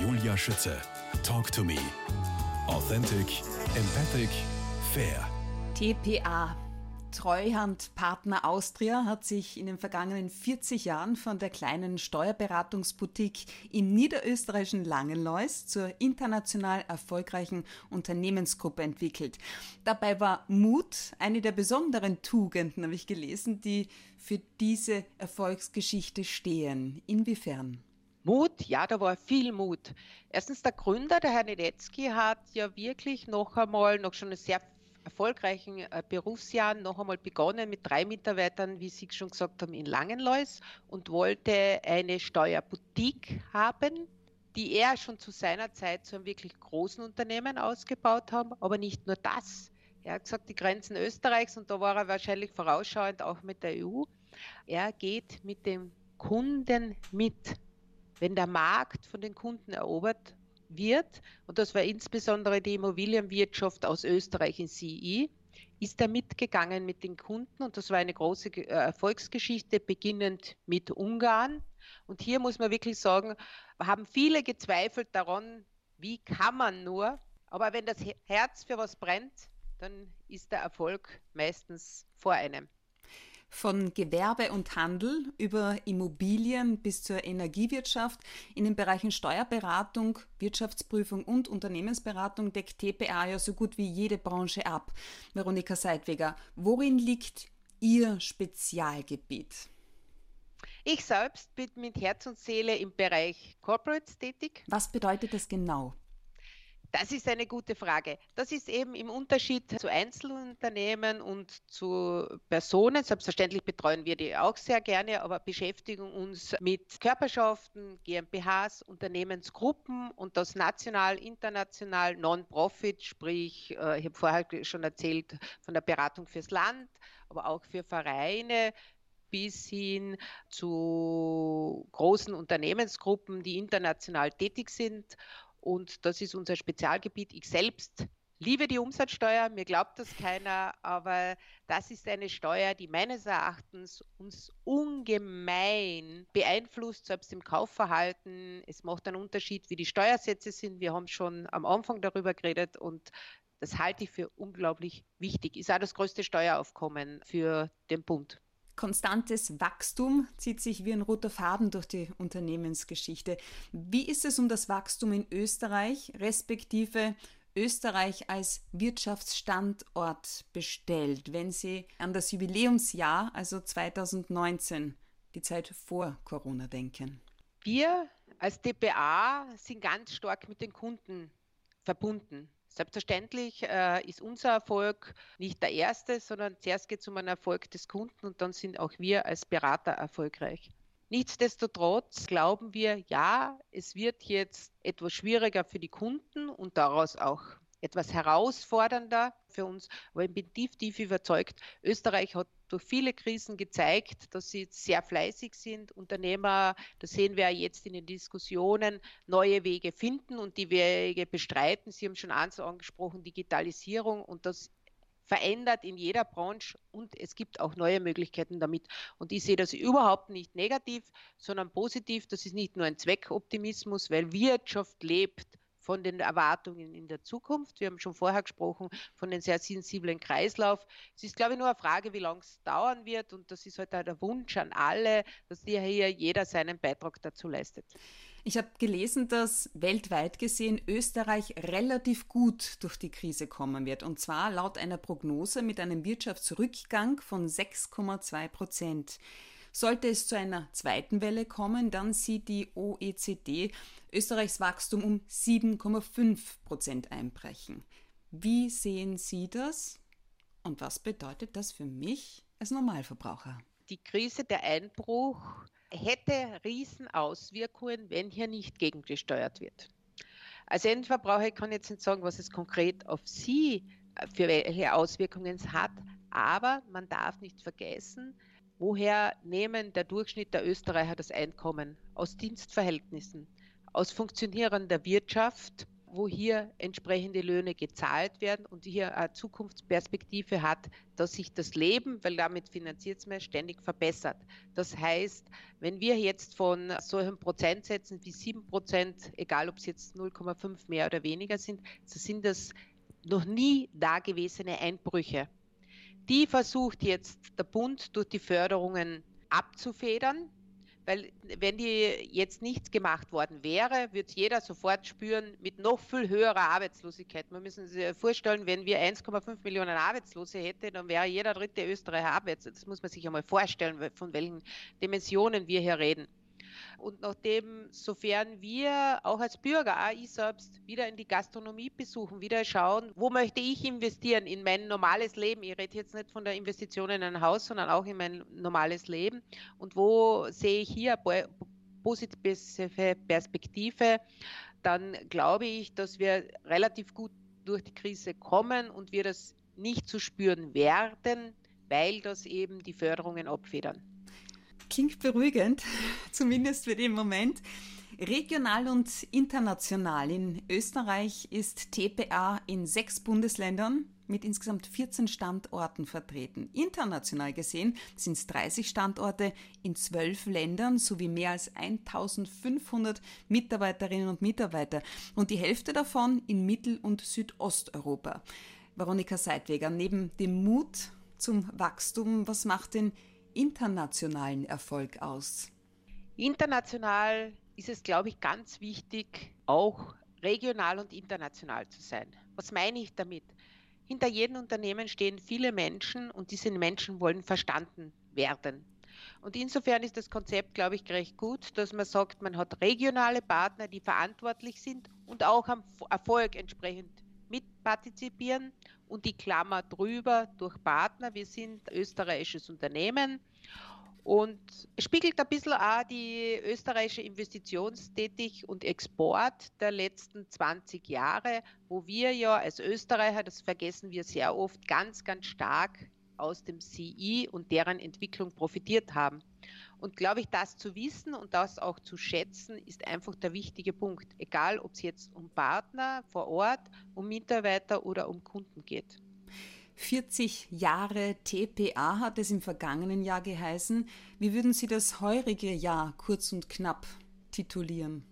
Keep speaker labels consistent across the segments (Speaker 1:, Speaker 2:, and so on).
Speaker 1: Julia Schütze. Talk to me. Authentic, empathic, fair.
Speaker 2: TPA. Treuhandpartner Austria hat sich in den vergangenen 40 Jahren von der kleinen Steuerberatungsboutique im niederösterreichischen Langenlois zur international erfolgreichen Unternehmensgruppe entwickelt. Dabei war Mut eine der besonderen Tugenden, habe ich gelesen, die für diese Erfolgsgeschichte stehen. Inwiefern?
Speaker 3: Mut, ja, da war viel Mut. Erstens, der Gründer, der Herr Nedetzky, hat ja wirklich noch einmal, noch schon ein sehr erfolgreichen äh, Berufsjahren noch einmal begonnen mit drei Mitarbeitern, wie Sie schon gesagt haben, in Langenlois und wollte eine Steuerboutique haben, die er schon zu seiner Zeit zu einem wirklich großen Unternehmen ausgebaut haben, aber nicht nur das. Er hat gesagt, die Grenzen Österreichs, und da war er wahrscheinlich vorausschauend auch mit der EU, er geht mit dem Kunden mit. Wenn der Markt von den Kunden erobert wird, und das war insbesondere die Immobilienwirtschaft aus Österreich in CI, ist er mitgegangen mit den Kunden und das war eine große äh, Erfolgsgeschichte, beginnend mit Ungarn. Und hier muss man wirklich sagen, haben viele gezweifelt daran, wie kann man nur, aber wenn das Herz für was brennt, dann ist der Erfolg meistens vor einem.
Speaker 2: Von Gewerbe und Handel über Immobilien bis zur Energiewirtschaft in den Bereichen Steuerberatung, Wirtschaftsprüfung und Unternehmensberatung deckt TPA ja so gut wie jede Branche ab. Veronika Seidweger, worin liegt Ihr Spezialgebiet?
Speaker 3: Ich selbst bin mit Herz und Seele im Bereich Corporates tätig.
Speaker 2: Was bedeutet das genau?
Speaker 3: Das ist eine gute Frage. Das ist eben im Unterschied zu Einzelunternehmen und zu Personen. Selbstverständlich betreuen wir die auch sehr gerne, aber beschäftigen uns mit Körperschaften, GmbHs, Unternehmensgruppen und das national, international, Non-Profit, sprich, äh, ich habe vorher schon erzählt von der Beratung fürs Land, aber auch für Vereine, bis hin zu großen Unternehmensgruppen, die international tätig sind und das ist unser Spezialgebiet. Ich selbst liebe die Umsatzsteuer, mir glaubt das keiner, aber das ist eine Steuer, die meines Erachtens uns ungemein beeinflusst, selbst im Kaufverhalten. Es macht einen Unterschied, wie die Steuersätze sind. Wir haben schon am Anfang darüber geredet und das halte ich für unglaublich wichtig. Ist auch das größte Steueraufkommen für den Bund.
Speaker 2: Konstantes Wachstum zieht sich wie ein roter Faden durch die Unternehmensgeschichte. Wie ist es um das Wachstum in Österreich, respektive Österreich als Wirtschaftsstandort bestellt, wenn Sie an das Jubiläumsjahr, also 2019, die Zeit vor Corona denken?
Speaker 3: Wir als DPA sind ganz stark mit den Kunden verbunden. Selbstverständlich äh, ist unser Erfolg nicht der erste, sondern zuerst geht es um einen Erfolg des Kunden und dann sind auch wir als Berater erfolgreich. Nichtsdestotrotz glauben wir, ja, es wird jetzt etwas schwieriger für die Kunden und daraus auch etwas herausfordernder für uns. Aber ich bin tief, tief überzeugt, Österreich hat durch viele Krisen gezeigt, dass sie sehr fleißig sind. Unternehmer, das sehen wir jetzt in den Diskussionen, neue Wege finden und die Wege bestreiten. Sie haben schon eins angesprochen, Digitalisierung und das verändert in jeder Branche und es gibt auch neue Möglichkeiten damit. Und ich sehe das überhaupt nicht negativ, sondern positiv. Das ist nicht nur ein Zweckoptimismus, weil Wirtschaft lebt von den Erwartungen in der Zukunft. Wir haben schon vorher gesprochen von den sehr sensiblen Kreislauf. Es ist, glaube ich, nur eine Frage, wie lange es dauern wird. Und das ist heute halt der Wunsch an alle, dass hier jeder seinen Beitrag dazu leistet.
Speaker 2: Ich habe gelesen, dass weltweit gesehen Österreich relativ gut durch die Krise kommen wird. Und zwar laut einer Prognose mit einem Wirtschaftsrückgang von 6,2 Prozent. Sollte es zu einer zweiten Welle kommen, dann sieht die OECD Österreichs Wachstum um 7,5 Prozent einbrechen. Wie sehen Sie das? Und was bedeutet das für mich als Normalverbraucher?
Speaker 3: Die Krise, der Einbruch hätte Riesenauswirkungen, wenn hier nicht gegengesteuert wird. Als Endverbraucher kann ich jetzt nicht sagen, was es konkret auf Sie für welche Auswirkungen es hat, aber man darf nicht vergessen, Woher nehmen der Durchschnitt der Österreicher das Einkommen? Aus Dienstverhältnissen, aus funktionierender Wirtschaft wo hier entsprechende Löhne gezahlt werden und hier eine Zukunftsperspektive hat, dass sich das Leben, weil damit finanziert es mehr, ständig verbessert. Das heißt, wenn wir jetzt von solchen Prozentsätzen wie 7 Prozent, egal ob es jetzt 0,5 mehr oder weniger sind, so sind das noch nie dagewesene Einbrüche. Die versucht jetzt der Bund durch die Förderungen abzufedern. Weil wenn die jetzt nichts gemacht worden wäre, würde jeder sofort spüren, mit noch viel höherer Arbeitslosigkeit. Man müssen sich vorstellen, wenn wir 1,5 Millionen Arbeitslose hätten, dann wäre jeder dritte Österreicher arbeitslos. Das muss man sich einmal vorstellen, von welchen Dimensionen wir hier reden. Und nachdem, sofern wir auch als Bürger, auch ich selbst, wieder in die Gastronomie besuchen, wieder schauen, wo möchte ich investieren in mein normales Leben. Ich rede jetzt nicht von der Investition in ein Haus, sondern auch in mein normales Leben. Und wo sehe ich hier eine positive Perspektive, dann glaube ich, dass wir relativ gut durch die Krise kommen und wir das nicht zu spüren werden, weil das eben die Förderungen abfedern.
Speaker 2: Klingt beruhigend, zumindest für den Moment. Regional und international. In Österreich ist TPA in sechs Bundesländern mit insgesamt 14 Standorten vertreten. International gesehen sind es 30 Standorte in zwölf Ländern sowie mehr als 1500 Mitarbeiterinnen und Mitarbeiter und die Hälfte davon in Mittel- und Südosteuropa. Veronika Seidweger, neben dem Mut zum Wachstum, was macht denn internationalen Erfolg aus?
Speaker 3: International ist es, glaube ich, ganz wichtig, auch regional und international zu sein. Was meine ich damit? Hinter jedem Unternehmen stehen viele Menschen und diese Menschen wollen verstanden werden. Und insofern ist das Konzept, glaube ich, recht gut, dass man sagt, man hat regionale Partner, die verantwortlich sind und auch am Erfolg entsprechend mitpartizipieren und die Klammer drüber durch Partner. Wir sind österreichisches Unternehmen und spiegelt ein bisschen auch die österreichische Investitionstätig und Export der letzten 20 Jahre, wo wir ja als Österreicher, das vergessen wir sehr oft, ganz, ganz stark aus dem CI und deren Entwicklung profitiert haben. Und glaube ich, das zu wissen und das auch zu schätzen, ist einfach der wichtige Punkt. Egal, ob es jetzt um Partner vor Ort, um Mitarbeiter oder um Kunden geht.
Speaker 2: 40 Jahre TPA hat es im vergangenen Jahr geheißen. Wie würden Sie das heurige Jahr kurz und knapp titulieren?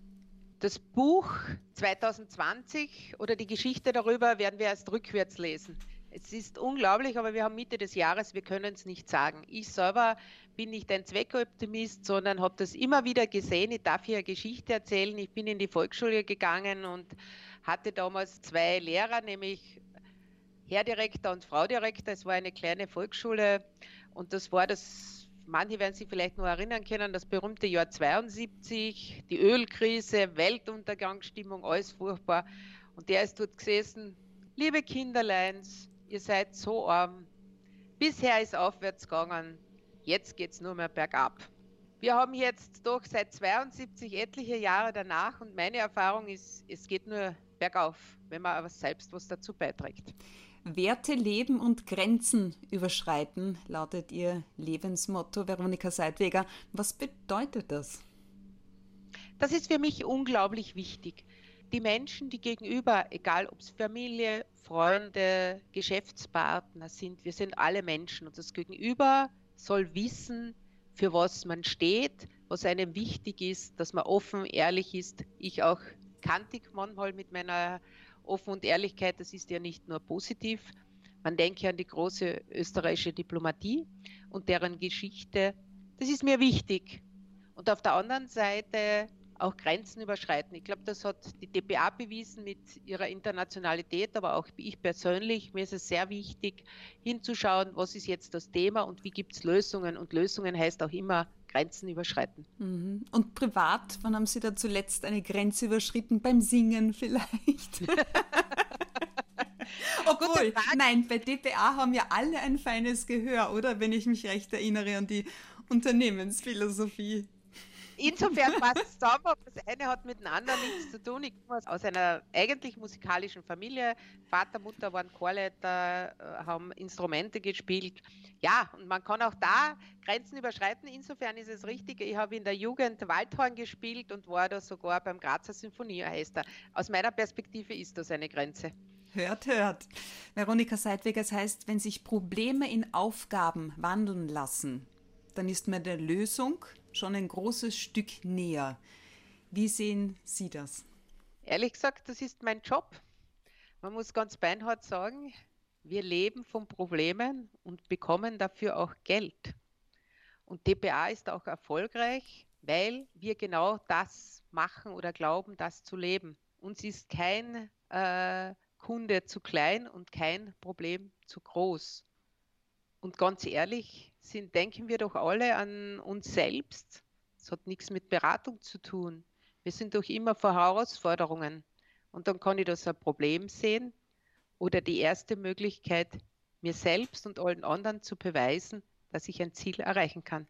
Speaker 3: Das Buch 2020 oder die Geschichte darüber werden wir erst rückwärts lesen. Es ist unglaublich, aber wir haben Mitte des Jahres, wir können es nicht sagen. Ich selber bin nicht ein Zweckoptimist, sondern habe das immer wieder gesehen. Ich darf hier eine Geschichte erzählen. Ich bin in die Volksschule gegangen und hatte damals zwei Lehrer, nämlich Herr Direktor und Frau Direktor. Es war eine kleine Volksschule und das war das, manche werden sich vielleicht noch erinnern können, das berühmte Jahr 72, die Ölkrise, Weltuntergangsstimmung, alles furchtbar. Und der ist dort gesessen, liebe Kinderleins, ihr seid so arm. Bisher ist aufwärts gegangen, jetzt geht es nur mehr bergab. Wir haben jetzt doch seit 72 etliche Jahre danach und meine Erfahrung ist, es geht nur bergauf, wenn man aber selbst was dazu beiträgt.
Speaker 2: Werte leben und Grenzen überschreiten, lautet Ihr Lebensmotto, Veronika Seidweger. Was bedeutet das?
Speaker 3: Das ist für mich unglaublich wichtig. Die Menschen, die gegenüber, egal ob es Familie, Freunde, Geschäftspartner sind, wir sind alle Menschen und das Gegenüber soll wissen, für was man steht, was einem wichtig ist, dass man offen, ehrlich ist. Ich auch kantig manchmal mit meiner Offen und Ehrlichkeit, das ist ja nicht nur positiv. Man denke an die große österreichische Diplomatie und deren Geschichte. Das ist mir wichtig. Und auf der anderen Seite auch Grenzen überschreiten. Ich glaube, das hat die DPA bewiesen mit ihrer Internationalität, aber auch ich persönlich. Mir ist es sehr wichtig, hinzuschauen, was ist jetzt das Thema und wie gibt es Lösungen. Und Lösungen heißt auch immer Grenzen überschreiten.
Speaker 2: Mhm. Und privat, wann haben Sie da zuletzt eine Grenze überschritten? Beim Singen vielleicht? Obwohl, nein, bei DPA haben ja alle ein feines Gehör, oder? Wenn ich mich recht erinnere an die Unternehmensphilosophie.
Speaker 3: Insofern passt es zusammen, aber das eine hat mit dem anderen nichts zu tun. Ich komme aus einer eigentlich musikalischen Familie. Vater, Mutter waren Chorleiter, äh, haben Instrumente gespielt. Ja, und man kann auch da Grenzen überschreiten. Insofern ist es richtig. Ich habe in der Jugend Waldhorn gespielt und war da sogar beim Grazer Sinfonieorchester. Aus meiner Perspektive ist das eine Grenze.
Speaker 2: Hört, hört. Veronika Seidweger, es heißt, wenn sich Probleme in Aufgaben wandeln lassen, dann ist man der Lösung schon ein großes Stück näher. Wie sehen Sie das?
Speaker 3: Ehrlich gesagt, das ist mein Job. Man muss ganz beinhart sagen, wir leben von Problemen und bekommen dafür auch Geld. Und DPA ist auch erfolgreich, weil wir genau das machen oder glauben, das zu leben. Uns ist kein äh, Kunde zu klein und kein Problem zu groß. Und ganz ehrlich, sind, denken wir doch alle an uns selbst. Es hat nichts mit Beratung zu tun. Wir sind doch immer vor Herausforderungen. Und dann kann ich das ein Problem sehen oder die erste Möglichkeit, mir selbst und allen anderen zu beweisen, dass ich ein Ziel erreichen kann.